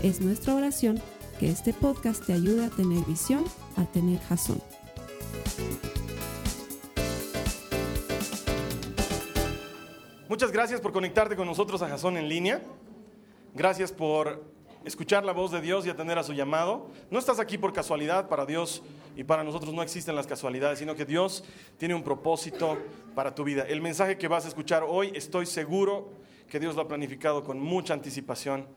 Es nuestra oración que este podcast te ayude a tener visión, a tener jazón. Muchas gracias por conectarte con nosotros a Jazón en línea. Gracias por escuchar la voz de Dios y atender a su llamado. No estás aquí por casualidad, para Dios y para nosotros no existen las casualidades, sino que Dios tiene un propósito para tu vida. El mensaje que vas a escuchar hoy, estoy seguro que Dios lo ha planificado con mucha anticipación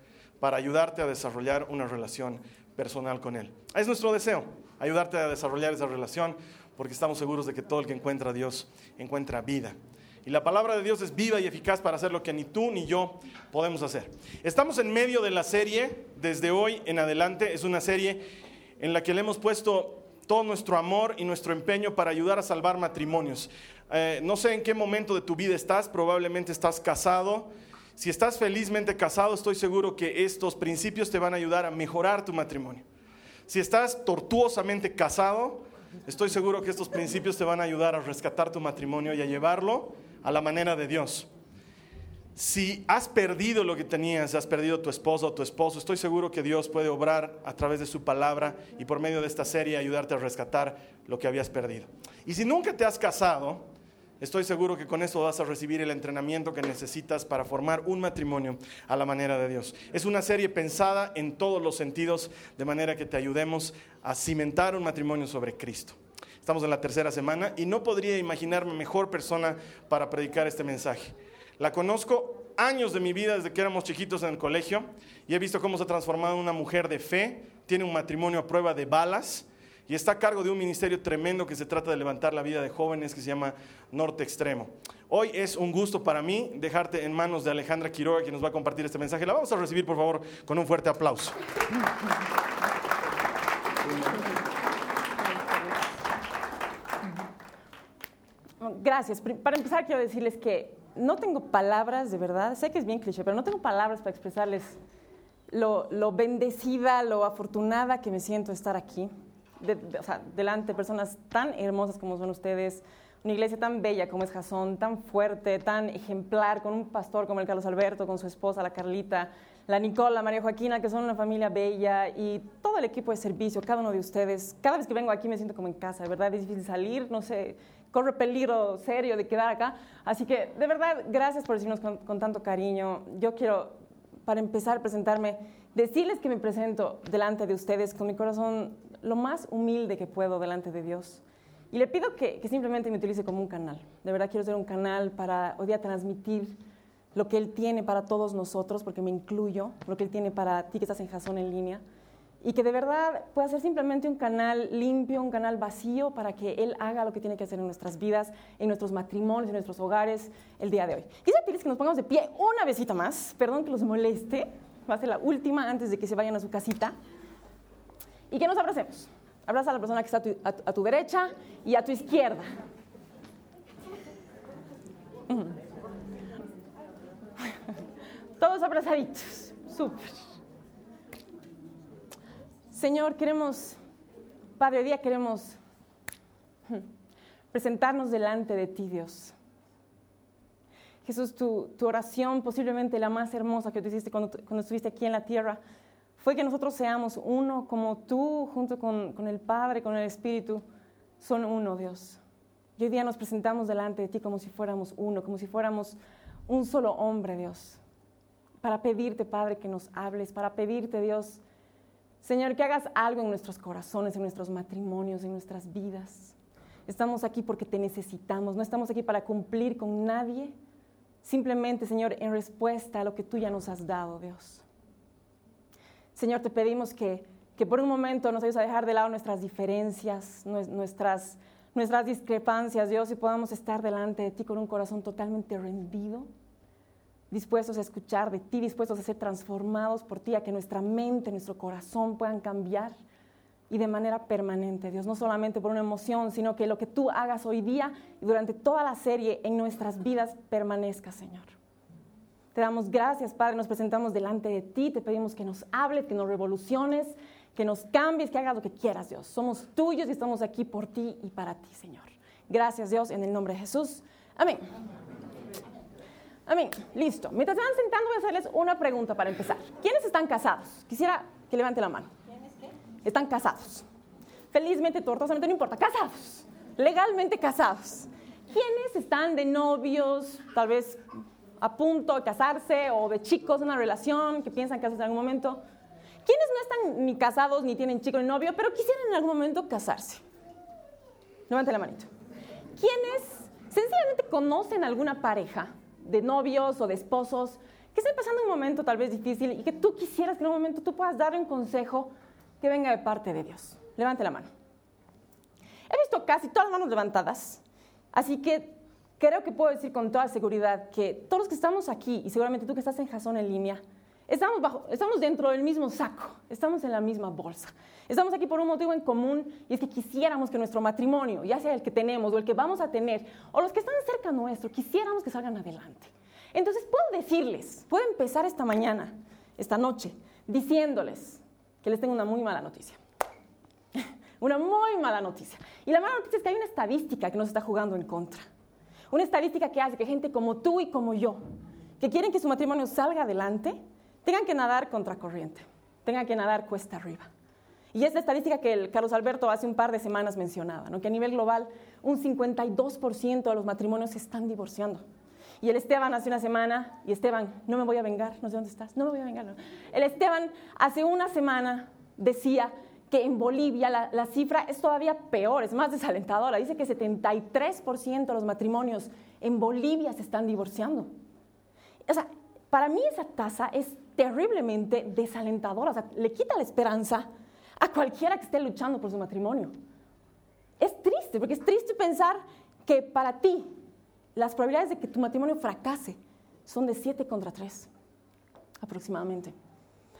para ayudarte a desarrollar una relación personal con Él. Es nuestro deseo, ayudarte a desarrollar esa relación, porque estamos seguros de que todo el que encuentra a Dios encuentra vida. Y la palabra de Dios es viva y eficaz para hacer lo que ni tú ni yo podemos hacer. Estamos en medio de la serie, desde hoy en adelante, es una serie en la que le hemos puesto todo nuestro amor y nuestro empeño para ayudar a salvar matrimonios. Eh, no sé en qué momento de tu vida estás, probablemente estás casado, si estás felizmente casado, estoy seguro que estos principios te van a ayudar a mejorar tu matrimonio. Si estás tortuosamente casado, estoy seguro que estos principios te van a ayudar a rescatar tu matrimonio y a llevarlo a la manera de Dios. Si has perdido lo que tenías, has perdido tu esposo o tu esposo, estoy seguro que Dios puede obrar a través de su palabra y por medio de esta serie ayudarte a rescatar lo que habías perdido. Y si nunca te has casado, Estoy seguro que con eso vas a recibir el entrenamiento que necesitas para formar un matrimonio a la manera de Dios. Es una serie pensada en todos los sentidos, de manera que te ayudemos a cimentar un matrimonio sobre Cristo. Estamos en la tercera semana y no podría imaginarme mejor persona para predicar este mensaje. La conozco años de mi vida desde que éramos chiquitos en el colegio y he visto cómo se ha transformado en una mujer de fe, tiene un matrimonio a prueba de balas y está a cargo de un ministerio tremendo que se trata de levantar la vida de jóvenes que se llama Norte Extremo. Hoy es un gusto para mí dejarte en manos de Alejandra Quiroga, que nos va a compartir este mensaje. La vamos a recibir, por favor, con un fuerte aplauso. Gracias. Para empezar, quiero decirles que no tengo palabras, de verdad, sé que es bien cliché, pero no tengo palabras para expresarles lo, lo bendecida, lo afortunada que me siento estar aquí delante de personas tan hermosas como son ustedes, una iglesia tan bella como es Jasón, tan fuerte, tan ejemplar, con un pastor como el Carlos Alberto, con su esposa, la Carlita, la Nicola, María Joaquina, que son una familia bella, y todo el equipo de servicio, cada uno de ustedes. Cada vez que vengo aquí me siento como en casa, de verdad es difícil salir, no sé, corre peligro serio de quedar acá. Así que, de verdad, gracias por decirnos con, con tanto cariño. Yo quiero, para empezar, presentarme, decirles que me presento delante de ustedes con mi corazón lo más humilde que puedo delante de Dios. Y le pido que, simplemente me utilice como un canal. De verdad quiero ser un canal para hoy día transmitir lo que Él tiene para todos nosotros, porque me incluyo, lo que Él tiene para ti que estás en Jason en línea. Y que de verdad pueda ser simplemente un canal limpio, un canal vacío para que Él haga lo que tiene que hacer en nuestras vidas, en nuestros matrimonios, en nuestros hogares el día de hoy. Quisiera pedirles que nos pongamos de pie una besita más. Perdón que los moleste. Va a ser la última antes de que se vayan a su casita y que nos abracemos. Abraza a la persona que está a tu, derecha y a tu izquierda. Todos abrazaditos. Súper. Señor, queremos, Padre, día queremos presentarnos delante de ti, Dios. Jesús, tu, oración, posiblemente la más hermosa que tú hiciste cuando, cuando estuviste aquí en la tierra, fue que nosotros seamos uno como tú, junto con, con, el Padre, con el Espíritu, son uno, Dios. Y hoy día nos presentamos delante de ti como si fuéramos uno, como si fuéramos un solo hombre, Dios. Para pedirte, Padre, que nos hables, para pedirte, Dios, Señor, que hagas algo en nuestros corazones, en nuestros matrimonios, en nuestras vidas. Estamos aquí porque te necesitamos, no estamos aquí para cumplir con nadie, simplemente, Señor, en respuesta a lo que tú ya nos has dado, Dios. Señor, te pedimos que, por un momento nos ayudes a dejar de lado nuestras diferencias, nuestras, nuestras discrepancias, Dios, y podamos estar delante de ti con un corazón totalmente rendido, dispuestos a escuchar de ti, dispuestos a ser transformados por ti, a que nuestra mente, nuestro corazón puedan cambiar y de manera permanente, Dios, no solamente por una emoción, sino que lo que tú hagas hoy día y durante toda la serie en nuestras vidas permanezca, Señor. Te damos gracias, Padre, nos presentamos delante de ti, te pedimos que nos hables, que nos revoluciones, que nos cambies, que hagas lo que quieras, Dios. Somos tuyos y estamos aquí por ti y para ti, Señor. Gracias, Dios, en el nombre de Jesús. Amén. Amén. Listo. Mientras se van sentando, voy a hacerles una pregunta para empezar. ¿Quiénes están casados? Quisiera que levante la mano. Están casados. Felizmente, tortosamente, no importa. Casados. Legalmente casados. ¿Quiénes están de novios, tal vez a punto de casarse o de chicos en una relación que piensan casarse en algún momento? ¿Quiénes no están ni casados ni tienen chico ni novio, pero quisieran en algún momento casarse? Levante la manito. ¿Quiénes sencillamente conocen alguna pareja de novios o de esposos que estén pasando un momento tal vez difícil y que tú quisieras que en un momento tú puedas darle un consejo que venga de parte de Dios. Levante la mano. He visto casi todas las manos levantadas, así que creo que puedo decir con toda seguridad que todos los que estamos aquí, y seguramente tú que estás en Jason en línea, estamos, bajo, estamos dentro del mismo saco, estamos en la misma bolsa. Estamos aquí por un motivo en común y es que quisiéramos que nuestro matrimonio, ya sea el que tenemos o el que vamos a tener, o los que están cerca nuestro, quisiéramos que salgan adelante. Entonces puedo decirles, puedo empezar esta mañana, esta noche, diciéndoles que les tengo una muy mala noticia. una muy mala noticia. Y la mala noticia es que hay una estadística que nos está jugando en contra. Una estadística que hace que gente como tú y como yo, que quieren que su matrimonio salga adelante, tengan que nadar contra corriente, tengan que nadar cuesta arriba. Y es la estadística que el Carlos Alberto hace un par de semanas mencionaba, ¿no? que a nivel global un 52% de los matrimonios se están divorciando. Y el Esteban hace una semana, y Esteban, no me voy a vengar, no sé dónde estás, no me voy a vengar. El Esteban hace una semana decía que en Bolivia la, la, cifra es todavía peor, es más desalentadora. Dice que 73% de los matrimonios en Bolivia se están divorciando. O sea, para mí esa tasa es terriblemente desalentadora, o sea, le quita la esperanza a cualquiera que esté luchando por su matrimonio. Es triste, porque es triste pensar que para ti las probabilidades de que tu matrimonio fracase son de 7 contra 3, aproximadamente.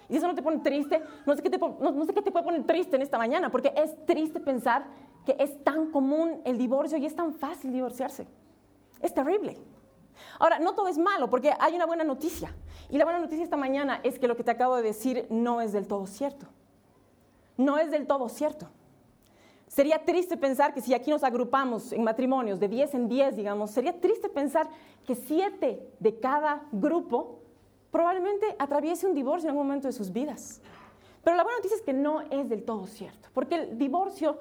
Y eso no te pone triste, no sé, qué te, no sé qué te puede poner triste en esta mañana, porque es triste pensar que es tan común el divorcio y es tan fácil divorciarse. Es terrible. Ahora, no todo es malo, porque hay una buena noticia. Y la buena noticia esta mañana es que lo que te acabo de decir no es del todo cierto no es del todo cierto. Sería triste pensar que si aquí nos agrupamos en matrimonios de 10 en 10, digamos, sería triste pensar que 7 de cada grupo probablemente atraviese un divorcio en algún momento de sus vidas. Pero la buena noticia es que no es del todo cierto, porque el divorcio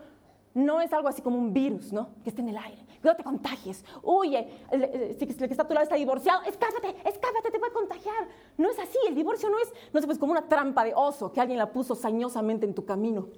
no es algo así como un virus, ¿no? Que esté en el aire. No te contagies. Huye. El, que está a tu lado está divorciado. Escápate, escápate, te puede contagiar. No es así. El divorcio no es, no es pues como una trampa de oso que alguien la puso sañosamente en tu camino,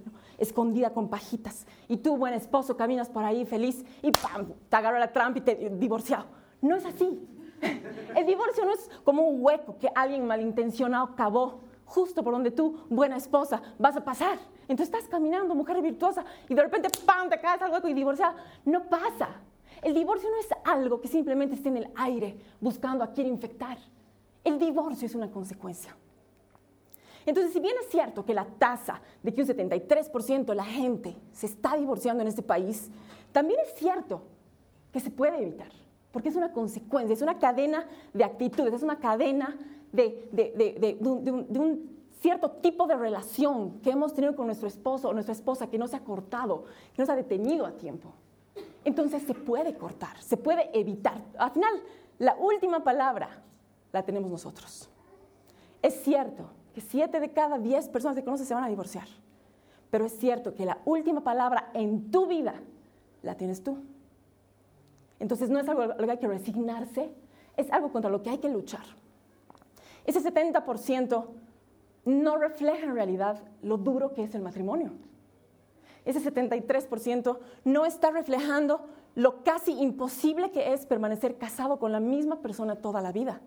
escondida con pajitas. Y tú, buen esposo, caminas por ahí feliz y ¡pam! Te agarró la trampa y te divorciado. No es así. El divorcio no es como un hueco que alguien malintencionado cavó justo por donde tú, buena esposa, vas a pasar. Entonces estás caminando, mujer virtuosa, y de repente, ¡pam!, te caes al hueco y divorciada. No pasa. El divorcio no es algo que simplemente esté en el aire buscando a quién infectar. El divorcio es una consecuencia. Entonces, si bien es cierto que la tasa de que un 73% de la gente se está divorciando en este país, también es cierto que se puede evitar, porque es una consecuencia, es una cadena de actitudes, es una cadena de, un, cierto tipo de relación que hemos tenido con nuestro esposo o nuestra esposa que no se ha cortado, que no se ha detenido a tiempo. Entonces se puede cortar, se puede evitar. Al final, la última palabra la tenemos nosotros. Es cierto que siete de cada diez personas que conoces se van a divorciar, pero es cierto que la última palabra en tu vida la tienes tú. Entonces no es algo a lo que hay que resignarse, es algo contra lo que hay que luchar. Ese 70% no refleja en realidad lo duro que es el matrimonio. Ese 73% no está reflejando lo casi imposible que es permanecer casado con la misma persona toda la vida.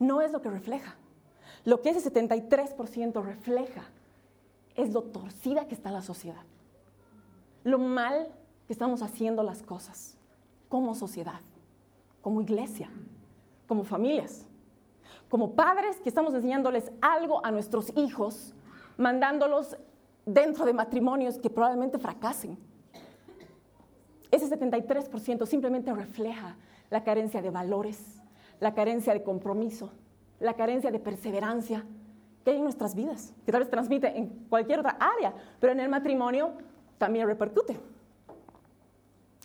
No es lo que refleja. Lo que ese 73% refleja es lo torcida que está la sociedad. Lo mal que estamos haciendo las cosas como sociedad, como iglesia, como familias. como padres que estamos enseñándoles algo a nuestros hijos, mandándolos dentro de matrimonios que probablemente fracasen. Ese 73% simplemente refleja la carencia de valores, la carencia de compromiso, la carencia de perseverancia que hay en nuestras vidas, que tal vez transmite en cualquier otra área, pero en el matrimonio también repercute.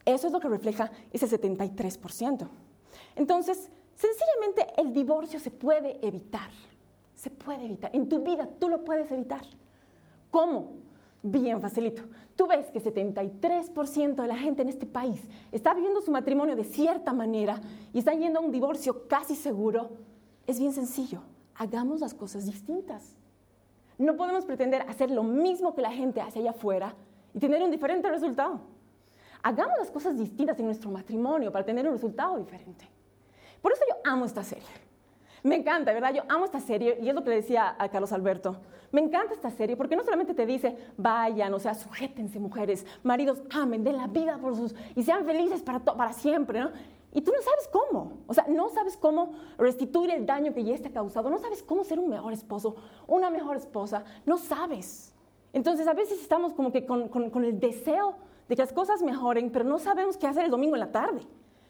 Eso es lo que refleja ese 73%. Entonces, sencillamente el divorcio se puede evitar. Se puede evitar. En tu vida tú lo puedes evitar. ¿Cómo? Bien facilito. Tú ves que 73% de la gente en este país está viviendo su matrimonio de cierta manera y está yendo a un divorcio casi seguro. Es bien sencillo. Hagamos las cosas distintas. No podemos pretender hacer lo mismo que la gente hace allá afuera y tener un diferente resultado. Hagamos las cosas distintas en nuestro matrimonio para tener un resultado diferente. Por eso yo amo esta serie. Me encanta, ¿verdad? Yo amo esta serie y es lo que le decía a Carlos Alberto. Me encanta esta serie porque no solamente te dice, vayan, o sea, sujétense mujeres, maridos, amen, den la vida por sus y sean felices para, para siempre, ¿no? Y tú no sabes cómo, o sea, no sabes cómo restituir el daño que ya está causado, no sabes cómo ser un mejor esposo, una mejor esposa, no sabes. Entonces a veces estamos como que con, con el deseo de que las cosas mejoren, pero no sabemos qué hacer el domingo en la tarde.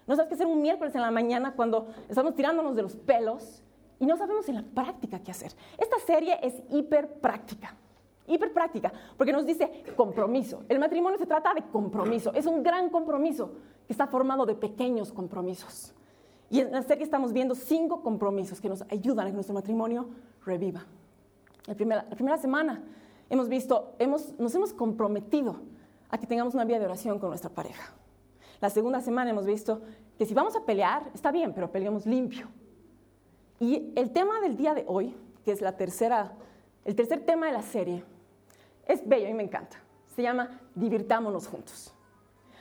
No sabes qué hacer un miércoles en la mañana cuando estamos tirándonos de los pelos y no sabemos en la práctica qué hacer. Esta serie es hiper práctica, hiper práctica, porque nos dice compromiso. El matrimonio se trata de compromiso, es un gran compromiso que está formado de pequeños compromisos. Y en la serie estamos viendo cinco compromisos que nos ayudan a que nuestro matrimonio reviva. La primera, la primera semana hemos visto, hemos, nos hemos comprometido a que tengamos una vida de oración con nuestra pareja. La segunda semana hemos visto que si vamos a pelear, está bien, pero peleamos limpio. Y el tema del día de hoy, que es la tercera, el tercer tema de la serie, es bello y me encanta. Se llama Divirtámonos juntos.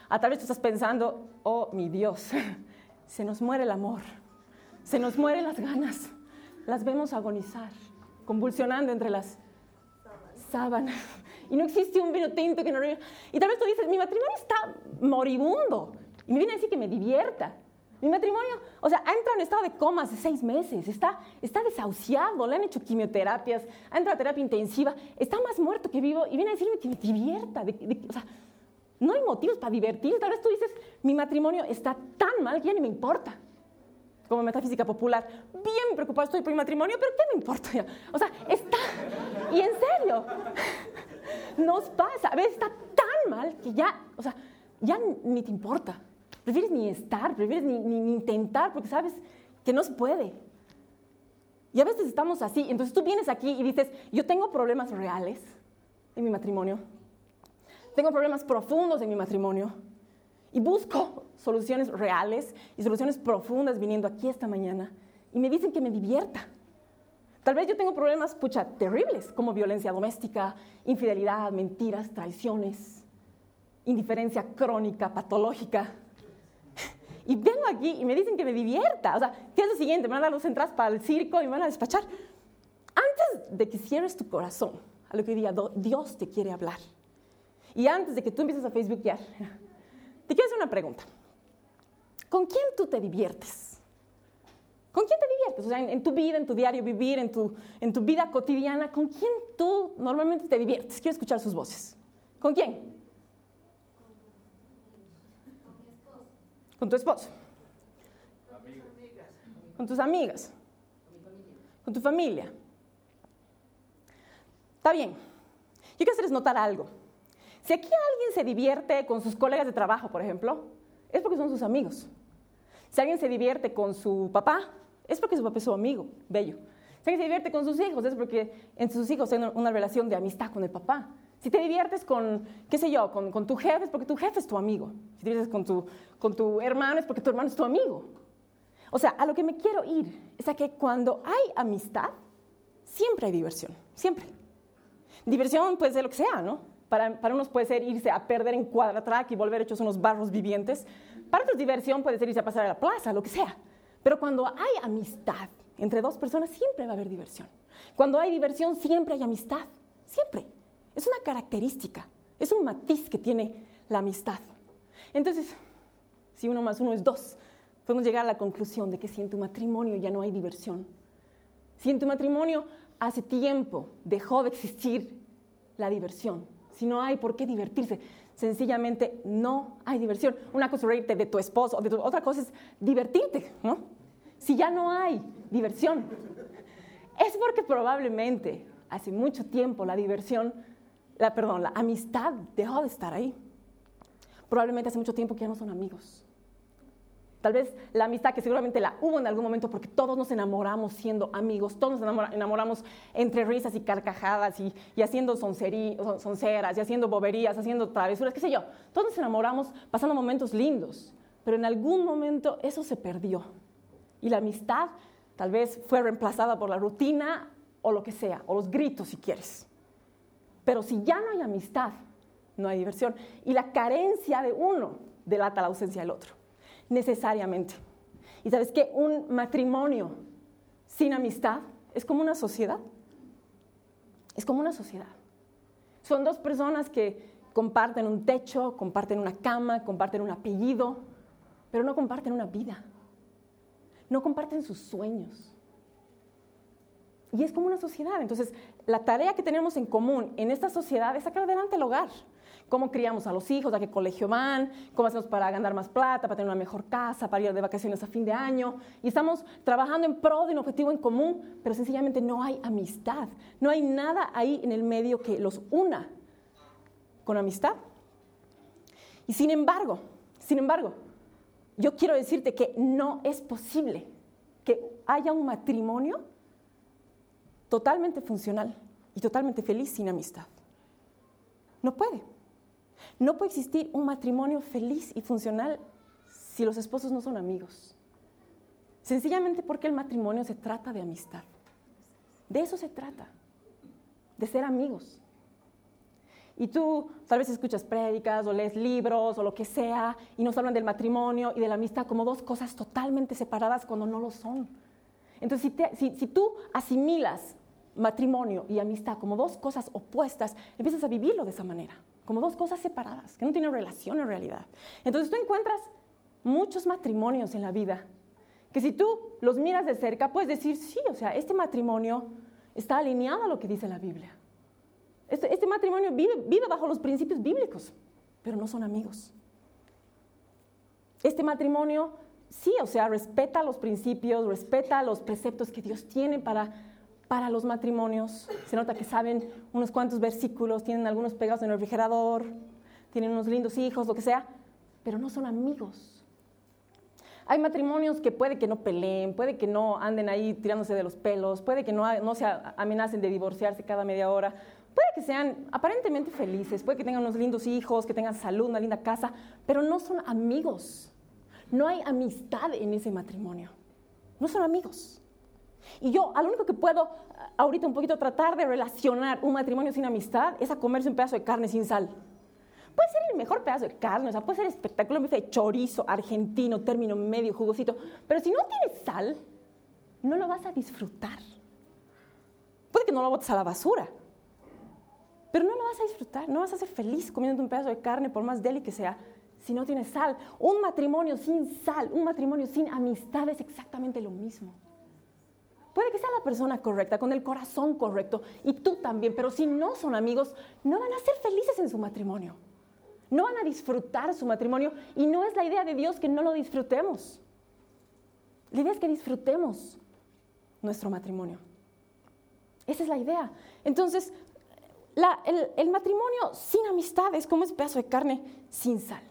A tal vez tú estás pensando, oh mi Dios, se nos muere el amor, se nos mueren las ganas, las vemos agonizar, convulsionando entre las sábanas y no existe un vino tinto que no... Y tal vez tú dices, mi matrimonio está moribundo y me viene a decir que me divierta. Mi matrimonio, o sea, ha entrado en estado de coma hace seis meses, está, está desahuciado, le han hecho quimioterapias, ha entrado a terapia intensiva, está más muerto que vivo y viene a decirme que me divierta. o sea, no hay motivos para divertirse. Tal vez tú dices, mi matrimonio está tan mal que ya ni me importa. Como metafísica popular, bien preocupado estoy por mi matrimonio, pero ¿qué me importa? O sea, está. Y en serio, nos pasa. A veces está tan mal que ya, o sea, ya ni te importa. Prefieres ni estar, prefieres ni, ni, intentar porque sabes que no se puede. Y a veces estamos así. Entonces tú vienes aquí y dices, yo tengo problemas reales en mi matrimonio. Tengo problemas profundos en mi matrimonio. Y busco soluciones reales y soluciones profundas viniendo aquí esta mañana. Y me dicen que me divierta. Tal vez yo tengo problemas, pucha, terribles, como violencia doméstica, infidelidad, mentiras, traiciones, indiferencia crónica, patológica. Y vengo aquí y me dicen que me divierta. O sea, ¿qué es lo siguiente? Me van a dar los entradas para el circo y me van a despachar. Antes de que cierres tu corazón a lo que diga Dios te quiere hablar. Y antes de que tú empieces a Facebookear, te quiero hacer una pregunta. ¿Con quién tú te diviertes? ¿Con quién te diviertes? O sea, en, tu vida, en tu diario vivir, en tu, en tu vida cotidiana, ¿con quién tú normalmente te diviertes? Quiero escuchar sus voces. ¿Con quién? Con tu esposo. Con tus amigas. Con tu familia. Está bien. Yo quiero hacerles notar algo. Si aquí alguien se divierte con sus colegas de trabajo, por ejemplo, es porque son sus amigos. Si alguien se divierte con su papá, es porque su papá es su amigo, bello. Si alguien se divierte con sus hijos, es porque en sus hijos tienen una relación de amistad con el papá. Si te diviertes con, qué sé yo, con, tu jefe, es porque tu jefe es tu amigo. Si te diviertes con tu, con tu hermano, es porque tu hermano es tu amigo. O sea, a lo que me quiero ir es a que cuando hay amistad, siempre hay diversión, siempre. Diversión puede ser lo que sea, ¿no? Para, para unos puede ser irse a perder en cuadratrack y volver hechos unos barros vivientes. Para otros diversión puede ser irse a pasar a la plaza, lo que sea. Pero cuando hay amistad entre dos personas, siempre va a haber diversión. Cuando hay diversión, siempre hay amistad. Siempre. Es una característica, es un matiz que tiene la amistad. Entonces, si uno más uno es dos, podemos llegar a la conclusión de que si en tu matrimonio ya no hay diversión, Si en tu matrimonio hace tiempo dejó de existir la diversión, si no hay por qué divertirse, sencillamente no hay diversión. Una cosa es reírte de tu esposo, de otra cosa es divertirte, ¿no? Si ya no hay diversión, es porque probablemente hace mucho tiempo la diversión, la, perdón, la amistad dejó de estar ahí. Probablemente hace mucho tiempo que ya no son amigos. Tal vez la amistad que seguramente la hubo en algún momento porque todos nos enamoramos siendo amigos, todos nos enamoramos entre risas y carcajadas y, haciendo sonceras y haciendo boberías, haciendo travesuras, qué sé yo. Todos nos enamoramos pasando momentos lindos, pero en algún momento eso se perdió. Y la amistad tal vez fue reemplazada por la rutina o lo que sea, o los gritos si quieres. Pero si ya no hay amistad, no hay diversión. Y la carencia de uno delata la ausencia del otro necesariamente. Y sabes que un matrimonio sin amistad es como una sociedad. Es como una sociedad. Son dos personas que comparten un techo, comparten una cama, comparten un apellido, pero no comparten una vida. No comparten sus sueños. Y es como una sociedad. Entonces, la tarea que tenemos en común en esta sociedad es sacar adelante el hogar cómo criamos a los hijos, a qué colegio van, cómo hacemos para ganar más plata, para tener una mejor casa, para ir de vacaciones a fin de año. Y estamos trabajando en pro de un objetivo en común, pero sencillamente no hay amistad. No hay nada ahí en el medio que los una con amistad. Y sin embargo, sin embargo, yo quiero decirte que no es posible que haya un matrimonio totalmente funcional y totalmente feliz sin amistad. No puede. No puede existir un matrimonio feliz y funcional si los esposos no son amigos. Sencillamente porque el matrimonio se trata de amistad. De eso se trata, de ser amigos. Y tú tal vez escuchas prédicas o lees libros o lo que sea y nos hablan del matrimonio y de la amistad como dos cosas totalmente separadas cuando no lo son. Entonces, si, si tú asimilas matrimonio y amistad como dos cosas opuestas, empiezas a vivirlo de esa manera como dos cosas separadas, que no tienen relación en realidad. Entonces tú encuentras muchos matrimonios en la vida, que si tú los miras de cerca, puedes decir, sí, o sea, este matrimonio está alineado a lo que dice la Biblia. Este, este matrimonio vive, vive bajo los principios bíblicos, pero no son amigos. Este matrimonio, sí, o sea, respeta los principios, respeta los preceptos que Dios tiene para para los matrimonios. Se nota que saben unos cuantos versículos, tienen algunos pegados en el refrigerador, tienen unos lindos hijos, lo que sea, pero no son amigos. Hay matrimonios que puede que no peleen, puede que no anden ahí tirándose de los pelos, puede que no, no se amenacen de divorciarse cada media hora, puede que sean aparentemente felices, puede que tengan unos lindos hijos, que tengan salud, una linda casa, pero no son amigos. No hay amistad en ese matrimonio. No son amigos. Y yo, al único que puedo ahorita un poquito tratar de relacionar un matrimonio sin amistad es a comerse un pedazo de carne sin sal. Puede ser el mejor pedazo de carne, o sea, puede ser espectacular, un de chorizo argentino, término medio, jugosito, pero si no tienes sal, no lo vas a disfrutar. Puede que no lo botes a la basura, pero no lo vas a disfrutar, no vas a ser feliz comiendo un pedazo de carne, por más deli que sea, si no tienes sal. Un matrimonio sin sal, un matrimonio sin amistad es exactamente lo mismo. Puede que sea la persona correcta, con el corazón correcto, y tú también, pero si no son amigos, no van a ser felices en su matrimonio. No van a disfrutar su matrimonio y no es la idea de Dios que no lo disfrutemos. La idea es que disfrutemos nuestro matrimonio. Esa es la idea. Entonces, el, el, matrimonio sin amistad es como ese pedazo de carne sin sal.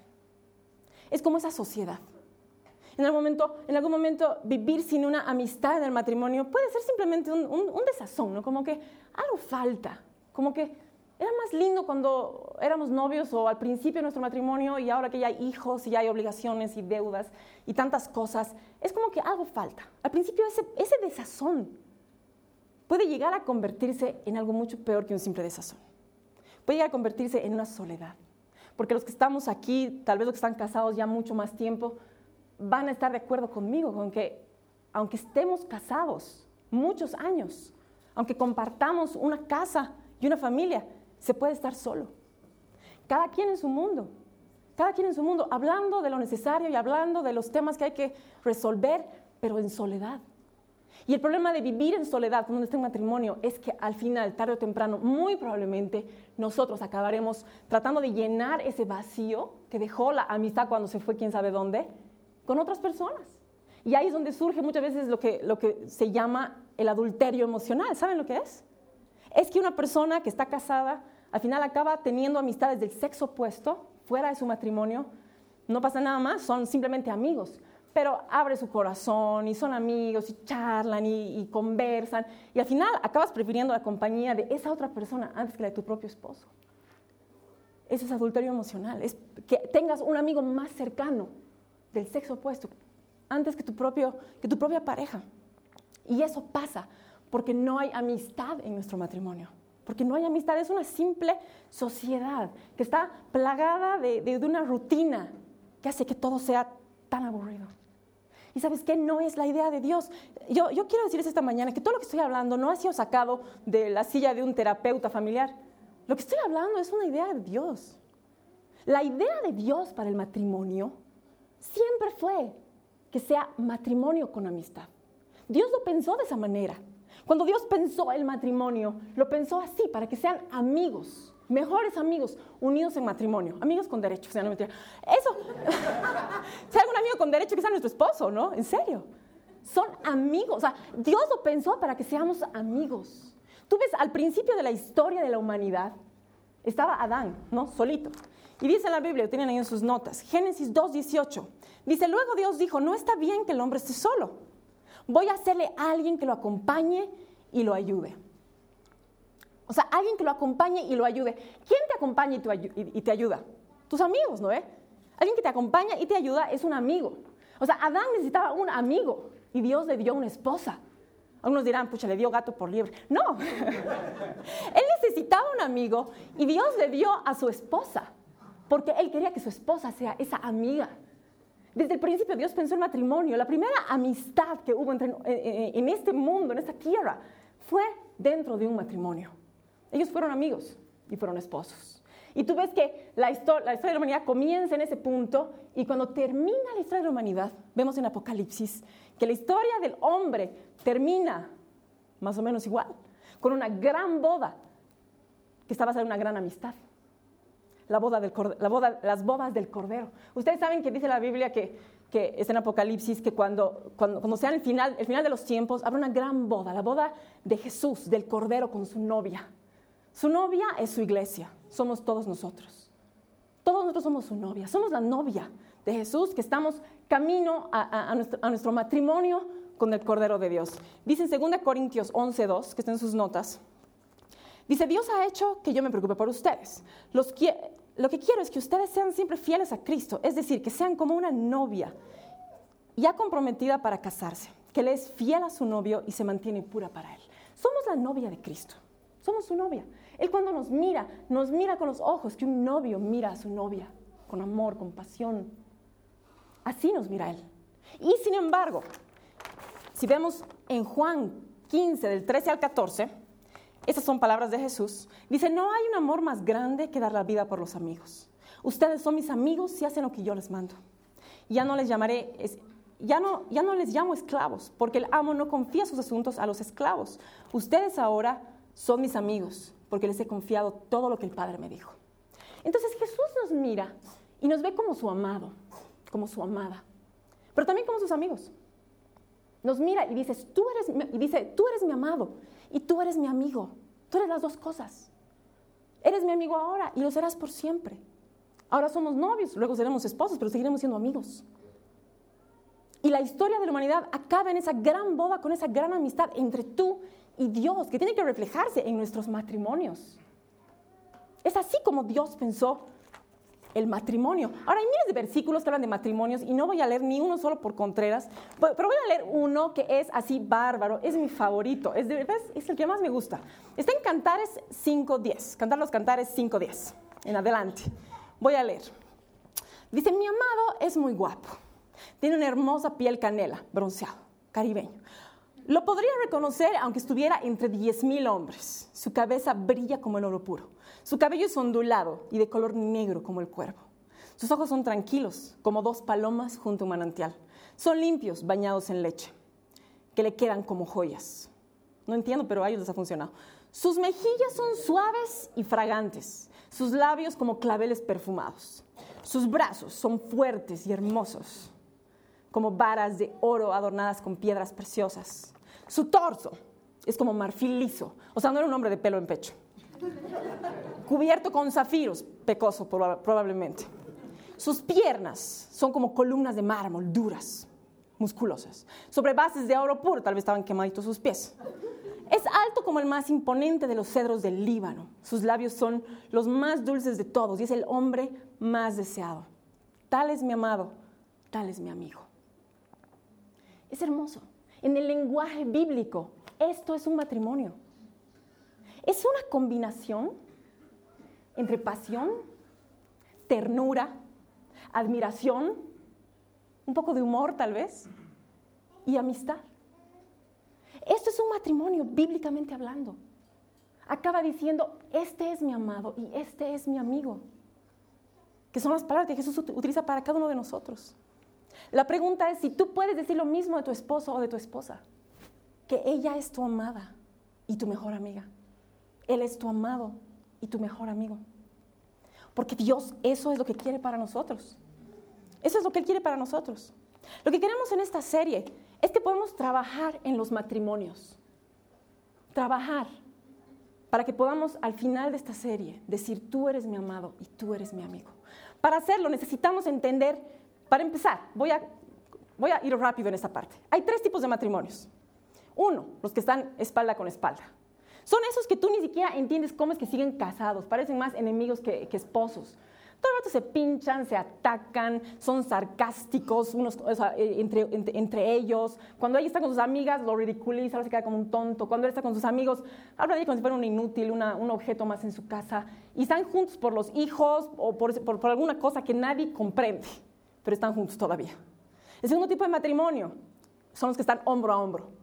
Es como esa sociedad. En, algún momento, en algún momento vivir sin una amistad en el matrimonio puede ser simplemente un, un, desazón, ¿no? Como que algo falta, como que era más lindo cuando éramos novios o al principio de nuestro matrimonio y ahora que ya hay hijos y ya hay obligaciones y deudas y tantas cosas, es como que algo falta. Al principio ese, ese desazón puede llegar a convertirse en algo mucho peor que un simple desazón. Puede llegar a convertirse en una soledad. Porque los que estamos aquí, tal vez los que están casados ya mucho más tiempo, van a estar de acuerdo conmigo con que aunque estemos casados muchos años, aunque compartamos una casa y una familia, se puede estar solo. Cada quien en su mundo, cada quien en su mundo, hablando de lo necesario y hablando de los temas que hay que resolver, pero en soledad. Y el problema de vivir en soledad cuando está en matrimonio es que al final, tarde o temprano, muy probablemente nosotros acabaremos tratando de llenar ese vacío que dejó la amistad cuando se fue quién sabe dónde con otras personas. Y ahí es donde surge muchas veces lo que, lo que se llama el adulterio emocional. ¿Saben lo que es? Es que una persona que está casada al final acaba teniendo amistades del sexo opuesto fuera de su matrimonio. No pasa nada más, son simplemente amigos pero abre su corazón y son amigos y charlan y, conversan y al final acabas prefiriendo la compañía de esa otra persona antes que la de tu propio esposo. Eso es adulterio emocional, es que tengas un amigo más cercano del sexo opuesto antes que tu, propio, que tu propia pareja. Y eso pasa porque no hay amistad en nuestro matrimonio. Porque no hay amistad, es una simple sociedad que está plagada de, de una rutina que hace que todo sea tan aburrido. Y sabes qué, no es la idea de Dios. Yo, yo quiero decirles esta mañana que todo lo que estoy hablando no ha sido sacado de la silla de un terapeuta familiar. Lo que estoy hablando es una idea de Dios. La idea de Dios para el matrimonio siempre fue que sea matrimonio con amistad. Dios lo pensó de esa manera. Cuando Dios pensó el matrimonio, lo pensó así, para que sean amigos mejores amigos unidos en matrimonio, amigos con derecho, o sea, no. Eso, si hay algún amigo con derecho que sea nuestro esposo, ¿no? En serio. Son amigos, o sea, Dios lo pensó para que seamos amigos. Tú ves, al principio de la historia de la humanidad, estaba Adán, ¿no? Solito. Y dice la Biblia, lo tienen ahí en sus notas, Génesis 2.18. Dice, luego Dios dijo, no está bien que el hombre esté solo. Voy a hacerle a alguien que lo acompañe y lo ayude. O sea, alguien que lo acompañe y lo ayude. ¿Quién te acompaña y te, ayuda? Tus amigos, ¿no? Alguien que te acompaña y te ayuda es un amigo. O sea, Adán necesitaba un amigo y Dios le dio una esposa. Algunos dirán, pucha, le dio gato por liebre. No, él necesitaba un amigo y Dios le dio a su esposa, porque él quería que su esposa sea esa amiga. Desde el principio Dios pensó en matrimonio. La primera amistad que hubo en este mundo, en esta tierra, fue dentro de un matrimonio. Ellos fueron amigos y fueron esposos. Y tú ves que la historia, la historia de la humanidad comienza en ese punto y cuando termina la historia de la humanidad, vemos en Apocalipsis que la historia del hombre termina más o menos igual, con una gran boda que está basada en una gran amistad. La boda del boda, las bodas del Cordero. Ustedes saben que dice la Biblia que, que es en Apocalipsis que cuando, cuando, cuando sea el final, el final de los tiempos, habrá una gran boda, la boda de Jesús, del Cordero con su novia. Su novia es su iglesia, somos todos nosotros. Todos nosotros somos su novia, somos la novia de Jesús que estamos camino a, nuestro, matrimonio con el Cordero de Dios. Dice en 2 Corintios 11.2, que está en sus notas, dice, Dios ha hecho que yo me preocupe por ustedes. lo que quiero es que ustedes sean siempre fieles a Cristo, es decir, que sean como una novia ya comprometida para casarse, que le es fiel a su novio y se mantiene pura para él. Somos la novia de Cristo, somos su novia. Él cuando nos mira, nos mira con los ojos que un novio mira a su novia, con amor, con pasión. Así nos mira Él. Y sin embargo, si vemos en Juan 15, del 13 al 14, esas son palabras de Jesús, dice, no hay un amor más grande que dar la vida por los amigos. Ustedes son mis amigos si hacen lo que yo les mando. Ya no les llamaré, ya no, ya no les llamo esclavos, porque el amo no confía sus asuntos a los esclavos. Ustedes ahora son mis amigos, porque les he confiado todo lo que el Padre me dijo. Entonces Jesús nos mira y nos ve como su amado, como su amada, pero también como sus amigos. Nos mira y, dices, tú eres, y dice, tú eres mi amado y tú eres mi amigo. Tú eres las dos cosas. Eres mi amigo ahora y lo serás por siempre. Ahora somos novios, luego seremos esposos, pero seguiremos siendo amigos. Y la historia de la humanidad acaba en esa gran boda, con esa gran amistad entre tú y Dios, que tiene que reflejarse en nuestros matrimonios. Es así como Dios pensó el matrimonio. Ahora hay miles de versículos que hablan de matrimonios y no voy a leer ni uno solo por Contreras, pero voy a leer uno que es así bárbaro, es mi favorito, es de verdad es el que más me gusta. Está en Cantares 5.10, Cantar los Cantares 5.10, en adelante. Voy a leer. Dice, mi amado es muy guapo, tiene una hermosa piel canela, bronceado, caribeño. Lo podría reconocer aunque estuviera entre 10.000 hombres. Su cabeza brilla como el oro puro. Su cabello es ondulado y de color negro como el cuervo. Sus ojos son tranquilos, como dos palomas junto a un manantial. Son limpios, bañados en leche. que le quedan como joyas. No entiendo, pero a ellos les ha funcionado. Sus mejillas son suaves y fragantes, sus labios como claveles perfumados. Sus brazos son fuertes y hermosos, como varas de oro adornadas con piedras preciosas. Su torso es como marfil liso, o sea, no era un hombre de pelo en pecho. Cubierto con zafiros, pecoso probablemente. Sus piernas son como columnas de mármol duras, musculosas, sobre bases de oro puro, tal vez estaban quemaditos sus pies. Es alto como el más imponente de los cedros del Líbano. Sus labios son los más dulces de todos y es el hombre más deseado. Tal es mi amado, tal es mi amigo. Es hermoso. En el lenguaje bíblico, esto es un matrimonio. Es una combinación entre pasión, ternura, admiración, un poco de humor tal vez, y amistad. Esto es un matrimonio, bíblicamente hablando. Acaba diciendo, este es mi amado y este es mi amigo. Que son las palabras que Jesús utiliza para cada uno de nosotros. La pregunta es si tú puedes decir lo mismo de tu esposo o de tu esposa. Que ella es tu amada y tu mejor amiga. Él es tu amado y tu mejor amigo. Porque Dios eso es lo que quiere para nosotros. Eso es lo que Él quiere para nosotros. Lo que queremos en esta serie es que podemos trabajar en los matrimonios. Trabajar para que podamos al final de esta serie decir, tú eres mi amado y tú eres mi amigo. Para hacerlo necesitamos entender, para empezar, voy a, voy a ir rápido en esta parte. Hay tres tipos de matrimonios. Uno, los que están espalda con espalda. Son esos que tú ni siquiera entiendes cómo es que siguen casados, parecen más enemigos que, esposos. Todo el rato se pinchan, se atacan, son sarcásticos unos, eh, entre, ellos. Cuando ella está con sus amigas, lo ridiculiza, se queda como un tonto. Cuando él está con sus amigos, habla de ella como si fuera un inútil, un objeto más en su casa. Y están juntos por los hijos o por, por alguna cosa que nadie comprende, pero están juntos todavía. El segundo tipo de matrimonio son los que están hombro a hombro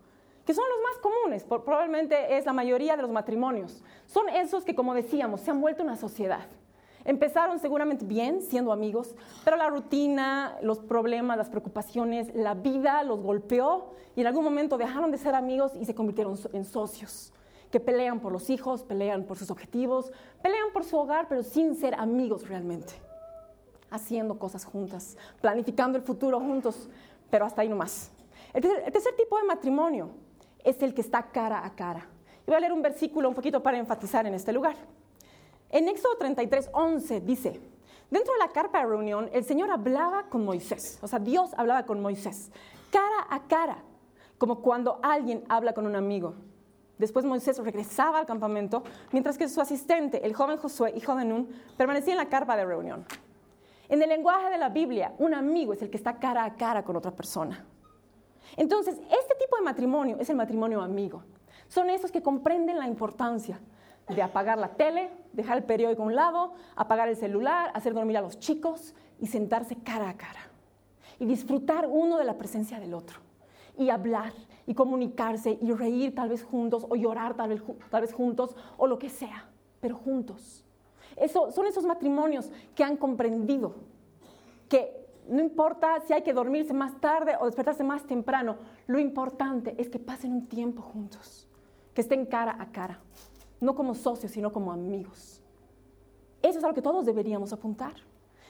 que son los más comunes, probablemente es la mayoría de los matrimonios. Son esos que, como decíamos, se han vuelto una sociedad. Empezaron seguramente bien, siendo amigos, pero la rutina, los problemas, las preocupaciones, la vida los golpeó y en algún momento dejaron de ser amigos y se convirtieron en socios, que pelean por los hijos, pelean por sus objetivos, pelean por su hogar, pero sin ser amigos realmente, haciendo cosas juntas, planificando el futuro juntos, pero hasta ahí nomás. El tercer, el tercer tipo de matrimonio es el que está cara a cara. Y voy a leer un versículo un poquito para enfatizar en este lugar. En Éxodo 33, 11 dice, dentro de la carpa de reunión, el Señor hablaba con Moisés, o sea, Dios hablaba con Moisés, cara a cara, como cuando alguien habla con un amigo. Después Moisés regresaba al campamento, mientras que su asistente, el joven Josué, hijo de Nun, permanecía en la carpa de reunión. En el lenguaje de la Biblia, un amigo es el que está cara a cara con otra persona. Entonces, este tipo de matrimonio es el matrimonio amigo. Son esos que comprenden la importancia de apagar la tele, dejar el periódico a un lado, apagar el celular, hacer dormir a los chicos y sentarse cara a cara. Y disfrutar uno de la presencia del otro. Y hablar y comunicarse y reír tal vez juntos o llorar tal vez, tal vez juntos o lo que sea, pero juntos. Eso, son esos matrimonios que han comprendido que no importa si hay que dormirse más tarde o despertarse más temprano, lo importante es que pasen un tiempo juntos, que estén cara a cara no como socios, sino como amigos. Eso es a lo que todos deberíamos apuntar.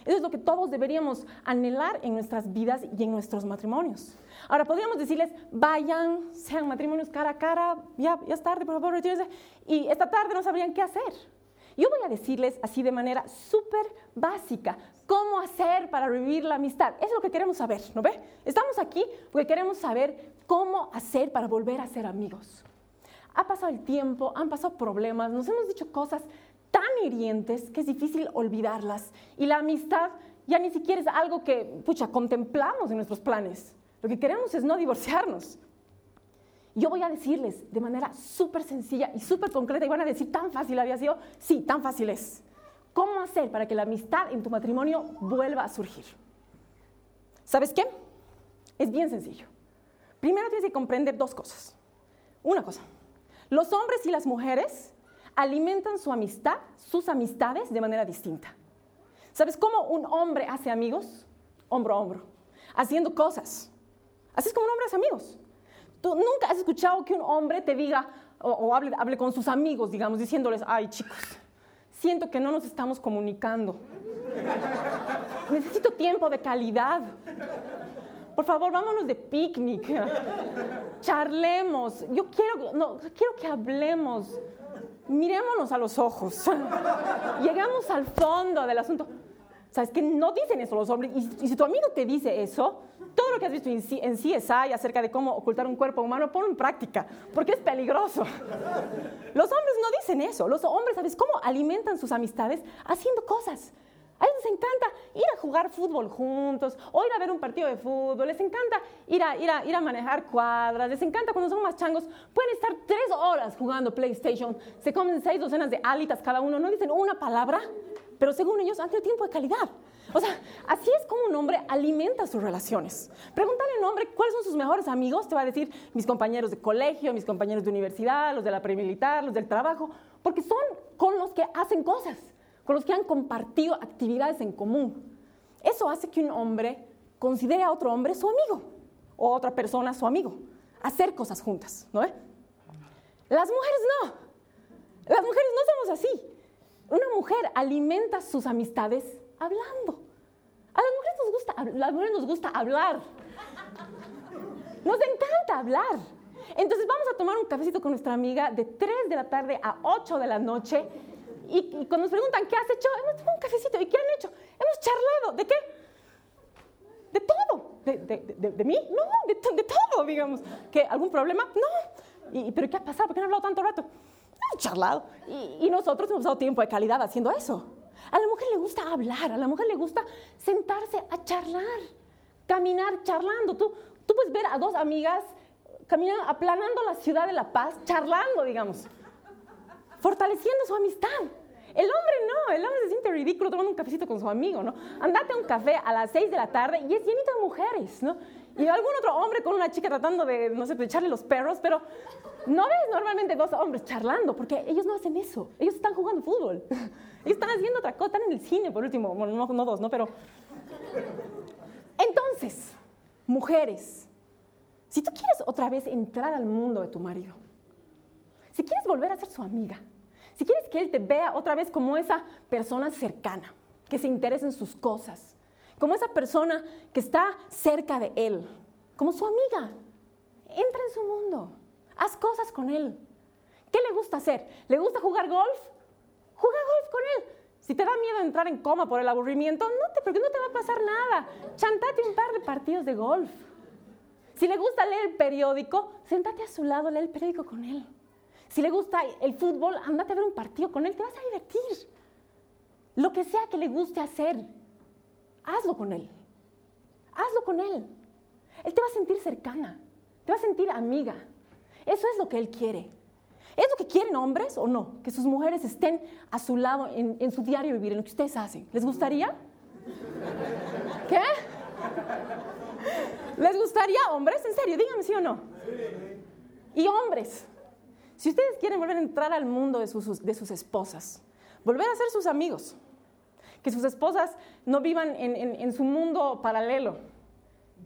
Eso es lo que todos deberíamos anhelar en nuestras vidas y en nuestros matrimonios. Ahora, podríamos decirles, vayan, sean matrimonios cara a cara, ya, ya es tarde, por favor, retírense, y esta tarde no sabrían qué hacer. Yo voy a decirles así de manera súper básica, cómo hacer para vivir la amistad. Eso es lo que queremos saber, ¿no ve? Estamos aquí porque queremos saber cómo hacer para volver a ser amigos ha pasado el tiempo, han pasado problemas, nos hemos dicho cosas tan hirientes que es difícil olvidarlas. Y la amistad ya ni siquiera es algo que, pucha, contemplamos en nuestros planes. Lo que queremos es no divorciarnos. Yo voy a decirles de manera súper sencilla y súper concreta, y van a decir, ¿tan fácil había sido? Sí, tan fácil es. ¿Cómo hacer para que la amistad en tu matrimonio vuelva a surgir? ¿Sabes qué? Es bien sencillo. Primero tienes que comprender dos cosas. Una cosa, los hombres y las mujeres alimentan su amistad, sus amistades de manera distinta. ¿Sabes cómo un hombre hace amigos? Hombro a hombro, haciendo cosas. Así es como un hombre hace amigos. Tú nunca has escuchado que un hombre te diga o, hable, hable con sus amigos, digamos, diciéndoles, ay chicos, siento que no nos estamos comunicando. Necesito tiempo de calidad. Por favor, vámonos de picnic. Charlemos. Yo quiero, no, quiero que hablemos. Mirémonos a los ojos. Llegamos al fondo del asunto. ¿Sabes que no dicen eso los hombres? Y, y, si tu amigo te dice eso, todo lo que has visto en, en CSI acerca de cómo ocultar un cuerpo humano, ponlo en práctica, porque es peligroso. Los hombres no dicen eso. Los hombres, ¿sabes cómo alimentan sus amistades? Haciendo cosas. A ellos les encanta ir a jugar fútbol juntos, o ir a ver un partido de fútbol, les encanta ir a, ir a, ir a manejar cuadras, les encanta cuando son más changos, pueden estar tres horas jugando PlayStation, se comen seis docenas de alitas cada uno, no dicen una palabra, pero según ellos han tenido tiempo de calidad. O sea, así es como un hombre alimenta sus relaciones. Pregúntale a un hombre cuáles son sus mejores amigos, te va a decir mis compañeros de colegio, mis compañeros de universidad, los de la premilitar, los del trabajo, porque son con los que hacen cosas con los que han compartido actividades en común. Eso hace que un hombre considere a otro hombre su amigo o a otra persona su amigo. Hacer cosas juntas, ¿no? Las mujeres no. Las mujeres no somos así. Una mujer alimenta sus amistades hablando. A las mujeres nos gusta, las mujeres nos gusta hablar. Nos encanta hablar. Entonces vamos a tomar un cafecito con nuestra amiga de 3 de la tarde a 8 de la noche y, cuando nos preguntan, ¿qué has hecho? Hemos tomado un cafecito. ¿Y qué han hecho? Hemos charlado. ¿De qué? De todo. ¿De, de, de, de mí? No, de, todo, digamos. ¿Qué, ¿Algún problema? No. ¿Y, ¿Pero qué ha pasado? ¿Por qué han hablado tanto rato? Charlado. Y, y nosotros hemos dado tiempo de calidad haciendo eso. A la mujer le gusta hablar, a la mujer le gusta sentarse a charlar, caminar charlando. Tú, tú puedes ver a dos amigas caminando, aplanando la ciudad de La Paz, charlando, digamos fortaleciendo su amistad. El hombre no, el hombre se siente ridículo tomando un cafecito con su amigo, ¿no? Andate a un café a las 6 de la tarde y es llenito de mujeres, ¿no? Y algún otro hombre con una chica tratando de, no sé, de echarle los perros, pero no ves normalmente dos hombres charlando, porque ellos no hacen eso. Ellos están jugando fútbol. Ellos están haciendo otra cosa, están en el cine, por último. Bueno, no, dos, ¿no? Pero... Entonces, mujeres, si tú quieres otra vez entrar al mundo de tu marido, si quieres volver a ser su amiga, si quieres que Él te vea otra vez como esa persona cercana, que se interesa en sus cosas, como esa persona que está cerca de Él, como su amiga, entra en su mundo, haz cosas con Él. ¿Qué le gusta hacer? ¿Le gusta jugar golf? Juega golf con Él. Si te da miedo entrar en coma por el aburrimiento, no te, porque no te va a pasar nada. Chantate un par de partidos de golf. Si le gusta leer el periódico, sentate a su lado, lee el periódico con él. Si le gusta el fútbol, andate a ver un partido con él, te vas a divertir. Lo que sea que le guste hacer, hazlo con él. Hazlo con él. Él te va a sentir cercana, te va a sentir amiga. Eso es lo que él quiere. ¿Es lo que quieren hombres o no? Que sus mujeres estén a su lado en, su diario vivir, en lo que ustedes hacen. ¿Les gustaría? ¿Qué? ¿Les gustaría hombres? En serio, díganme sí o no. Y hombres, si ustedes quieren volver a entrar al mundo de sus esposas, volver a ser sus amigos, que sus esposas no vivan en, su mundo paralelo,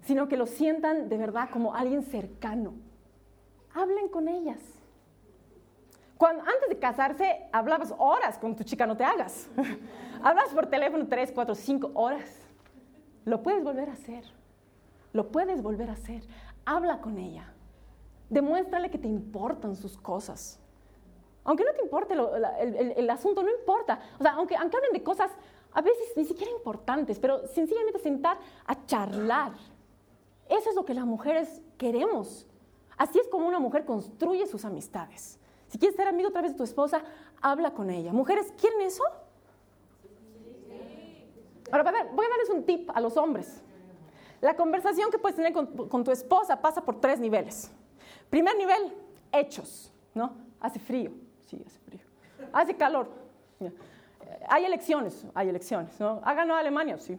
sino que lo sientan de verdad como alguien cercano. Hablen con ellas. Antes de casarse, hablabas horas con tu chica, no te hagas. Hablas por teléfono tres, cuatro, cinco horas. Lo puedes volver a hacer. Lo puedes volver a hacer. Habla con ella. Demuéstrale que te importan sus cosas. Aunque no te importe el, asunto, no importa. O sea, aunque hablen de cosas a veces ni siquiera importantes, pero sencillamente sentar a charlar. Eso es lo que las mujeres queremos. Así es como una mujer construye sus amistades. Si quieres ser amigo otra vez de tu esposa, habla con ella. ¿Mujeres quieren eso? Ahora, voy a darles un tip a los hombres. La conversación que puedes tener con, con tu esposa pasa por tres niveles. Primer nivel, hechos, ¿no? Hace frío, sí, hace frío. Hace calor. Hay elecciones, hay elecciones, ¿no? Ha ganado Alemania, sí.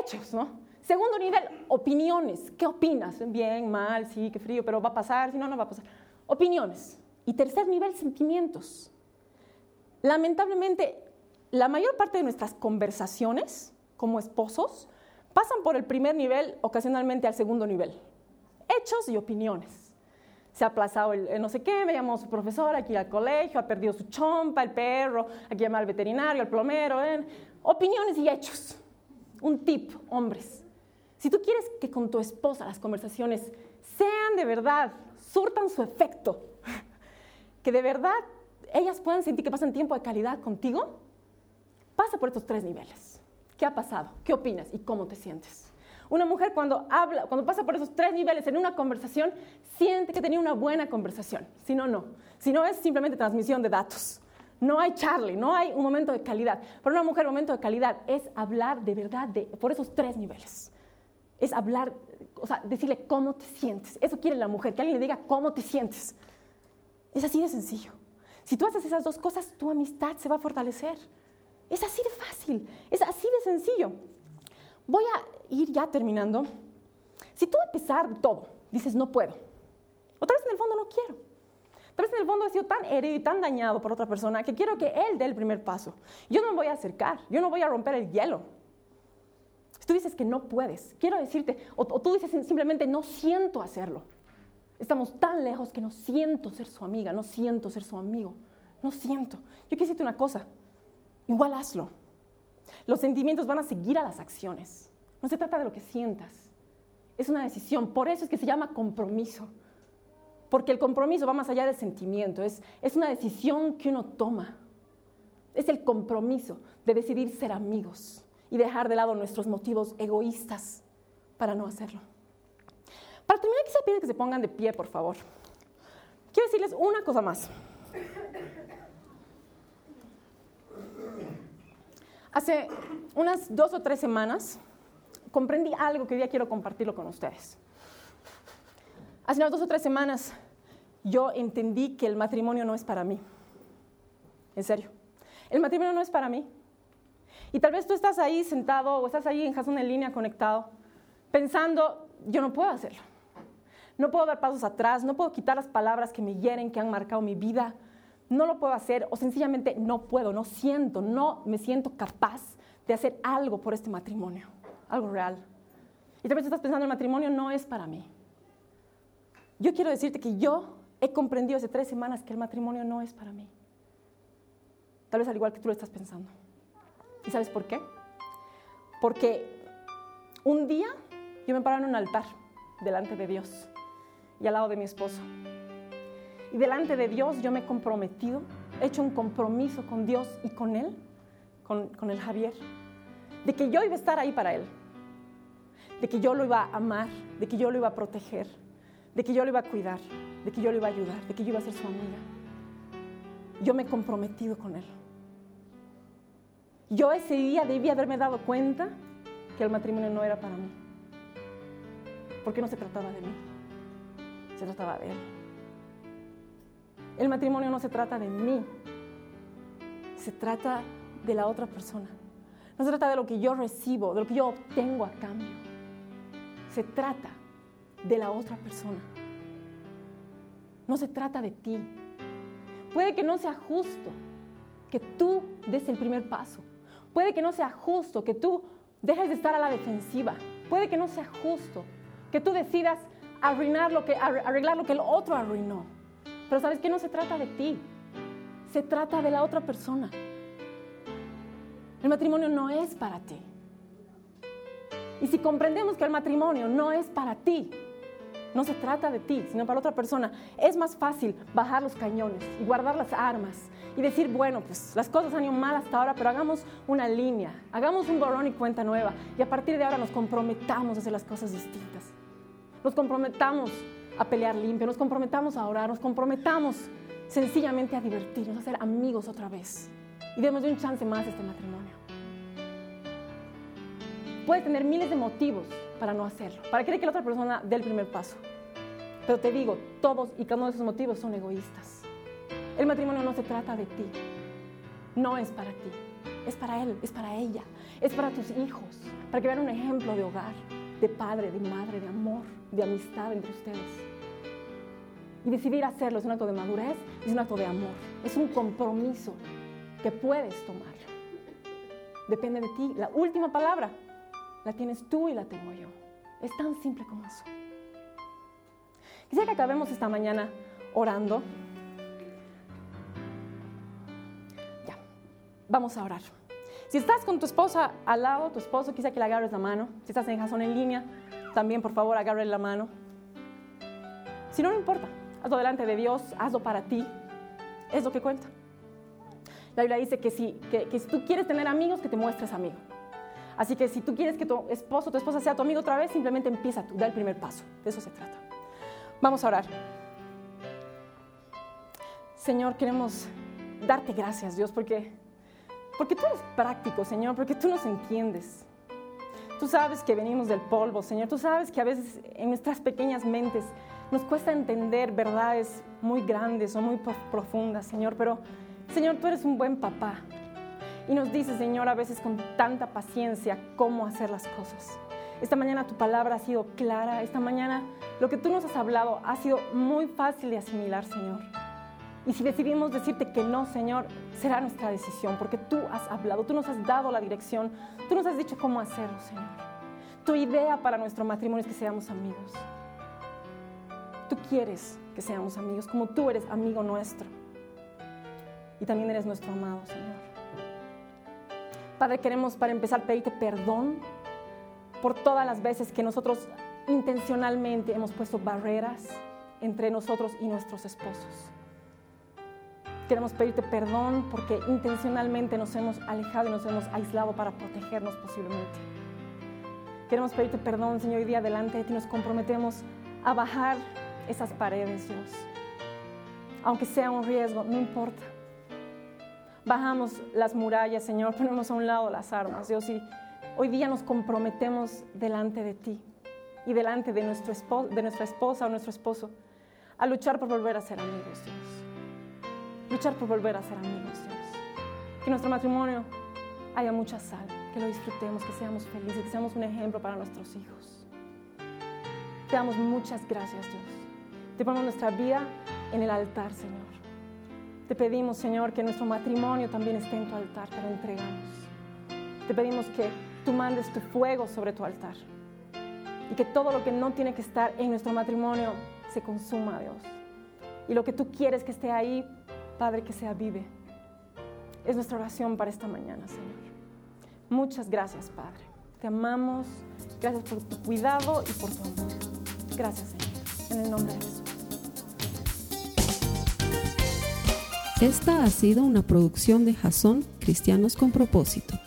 Hechos, ¿no? Segundo nivel, opiniones. ¿Qué opinas? Bien, mal, sí, qué frío, pero va a pasar, si no, no va a pasar. Opiniones. Y tercer nivel, sentimientos. Lamentablemente, la mayor parte de nuestras conversaciones como esposos pasan por el primer nivel, ocasionalmente al segundo nivel. Hechos y opiniones. Se ha aplazado el, no sé qué, me llamó su profesor aquí al colegio, ha perdido su chompa, el perro, aquí llama al veterinario, al plomero, ¿eh? opiniones y hechos. Un tip, hombres. Si tú quieres que con tu esposa las conversaciones sean de verdad, surtan su efecto, que de verdad ellas puedan sentir que pasan tiempo de calidad contigo, pasa por estos tres niveles. ¿Qué ha pasado? ¿Qué opinas? ¿Y cómo te sientes? Una mujer cuando habla, cuando pasa por esos tres niveles en una conversación, siente que tenía una buena conversación. Si no, no. Si no, es simplemente transmisión de datos. No hay Charlie, no hay un momento de calidad. Para una mujer, un momento de calidad es hablar de verdad de, por esos tres niveles. Es hablar, o sea, decirle cómo te sientes. Eso quiere la mujer, que alguien le diga cómo te sientes. Es así de sencillo. Si tú haces esas dos cosas, tu amistad se va a fortalecer. Es así de fácil, es así de sencillo. Voy a ir ya terminando. Si tú a pesar de todo dices no puedo, otra vez en el fondo no quiero. Tal vez en el fondo he sido tan herido y tan dañado por otra persona que quiero que él dé el primer paso. Yo no me voy a acercar, yo no voy a romper el hielo. Si tú dices que no puedes, quiero decirte, o, o tú dices simplemente no siento hacerlo. Estamos tan lejos que no siento ser su amiga, no siento ser su amigo, no siento. Yo quiero decirte una cosa, igual hazlo. Los sentimientos van a seguir a las acciones. No se trata de lo que sientas. Es una decisión. Por eso es que se llama compromiso. Porque el compromiso va más allá del sentimiento. Es, es una decisión que uno toma. Es el compromiso de decidir ser amigos y dejar de lado nuestros motivos egoístas para no hacerlo. Para terminar, quisiera pedir que se pongan de pie, por favor. Quiero decirles una cosa más. Hace unas dos o tres semanas comprendí algo que hoy quiero compartirlo con ustedes. Hace unas dos o tres semanas yo entendí que el matrimonio no es para mí. En serio. El matrimonio no es para mí. Y tal vez tú estás ahí sentado o estás ahí en Jason en línea conectado pensando, yo no puedo hacerlo. No puedo dar pasos atrás, no puedo quitar las palabras que me hieren, que han marcado mi vida. No lo puedo hacer o sencillamente no puedo, no siento, no me siento capaz de hacer algo por este matrimonio, algo real. Y tal vez estás pensando, el matrimonio no es para mí. Yo quiero decirte que yo he comprendido hace tres semanas que el matrimonio no es para mí. Tal vez al igual que tú lo estás pensando. ¿Y sabes por qué? Porque un día yo me paro en un altar delante de Dios y al lado de mi esposo. Y delante de Dios yo me he comprometido, he hecho un compromiso con Dios y con Él, con, con el Javier, de que yo iba a estar ahí para Él, de que yo lo iba a amar, de que yo lo iba a proteger, de que yo lo iba a cuidar, de que yo lo iba a ayudar, de que yo iba a ser su amiga. Yo me he comprometido con Él. Yo ese día debí haberme dado cuenta que el matrimonio no era para mí. Porque no se trataba de mí, se trataba de Él. El matrimonio no se trata de mí, se trata de la otra persona. No se trata de lo que yo recibo, de lo que yo obtengo a cambio. Se trata de la otra persona. No se trata de ti. Puede que no sea justo que tú des el primer paso. Puede que no sea justo que tú dejes de estar a la defensiva. Puede que no sea justo que tú decidas arruinar lo que, arreglar lo que el otro arruinó. Pero sabes que no se trata de ti. Se trata de la otra persona. El matrimonio no es para ti. Y si comprendemos que el matrimonio no es para ti, no se trata de ti, sino para otra persona. Es más fácil bajar los cañones y guardar las armas y decir, bueno, pues las cosas han ido mal hasta ahora, pero hagamos una línea, hagamos un borrón y cuenta nueva y a partir de ahora nos comprometamos a hacer las cosas distintas. Nos comprometamos a pelear limpio, nos comprometamos a orar, nos comprometamos sencillamente a divertirnos, a ser amigos otra vez y demos un chance más a este matrimonio. Puedes tener miles de motivos para no hacerlo, para querer que la otra persona dé el primer paso. Pero te digo, todos y cada uno de esos motivos son egoístas. El matrimonio no se trata de ti, no es para ti, es para él, es para ella, es para tus hijos, para que vean un ejemplo de hogar, de padre, de madre, de amor, de amistad entre ustedes. Y decidir hacerlo es un acto de madurez, es un acto de amor, es un compromiso que puedes tomar. Depende de ti. La última palabra la tienes tú y la tengo yo. Es tan simple como eso. Quisiera que acabemos esta mañana orando. Ya, vamos a orar. Si estás con tu esposa al lado, tu esposo, quizá que le agarres la mano. Si estás en Jason en línea, también por favor agarre la mano. Si no, no importa. Hazlo delante de Dios, hazlo para ti. Es lo que cuenta. La Biblia dice que si, que, que si tú quieres tener amigos, que te muestres amigo. Así que si tú quieres que tu esposo o tu esposa sea tu amigo otra vez, simplemente empieza tú, da el primer paso. De eso se trata. Vamos a orar. Señor, queremos darte gracias, Dios, porque, porque tú eres práctico, Señor, porque tú nos entiendes. Tú sabes que venimos del polvo, Señor. Tú sabes que a veces en nuestras pequeñas mentes nos cuesta entender verdades muy grandes o muy profundas, Señor, pero Señor, tú eres un buen papá. Y nos dices, Señor, a veces con tanta paciencia cómo hacer las cosas. Esta mañana tu palabra ha sido clara, esta mañana lo que tú nos has hablado ha sido muy fácil de asimilar, Señor. Y si decidimos decirte que no, Señor, será nuestra decisión, porque tú has hablado, tú nos has dado la dirección, tú nos has dicho cómo hacerlo, Señor. Tu idea para nuestro matrimonio es que seamos amigos. Tú quieres que seamos amigos, como tú eres amigo nuestro. Y también eres nuestro amado, Señor. Padre, queremos para empezar pedirte perdón por todas las veces que nosotros intencionalmente hemos puesto barreras entre nosotros y nuestros esposos. Queremos pedirte perdón porque intencionalmente nos hemos alejado y nos hemos aislado para protegernos posiblemente. Queremos pedirte perdón, Señor, hoy día delante de ti nos comprometemos a bajar esas paredes, Dios. Aunque sea un riesgo, no importa. Bajamos las murallas, Señor, ponemos a un lado las armas, Dios, y hoy día nos comprometemos delante de ti y delante de, nuestro de nuestra esposa o nuestro esposo a luchar por volver a ser amigos, Dios. Luchar por volver a ser amigos, Dios. Que nuestro matrimonio haya mucha sal, que lo disfrutemos, que seamos felices, que seamos un ejemplo para nuestros hijos. Te damos muchas gracias, Dios. Te ponemos nuestra vida en el altar, Señor. Te pedimos, Señor, que nuestro matrimonio también esté en tu altar, pero entregamos. Te pedimos que tú mandes tu fuego sobre tu altar y que todo lo que no tiene que estar en nuestro matrimonio se consuma, Dios. Y lo que tú quieres que esté ahí, Padre, que sea vive. Es nuestra oración para esta mañana, Señor. Muchas gracias, Padre. Te amamos. Gracias por tu cuidado y por tu amor. Gracias, Señor. En el nombre de Jesús. Esta ha sido una producción de Jason Cristianos con Propósito.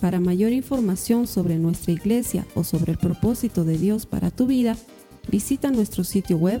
Para mayor información sobre nuestra iglesia o sobre el propósito de Dios para tu vida, visita nuestro sitio web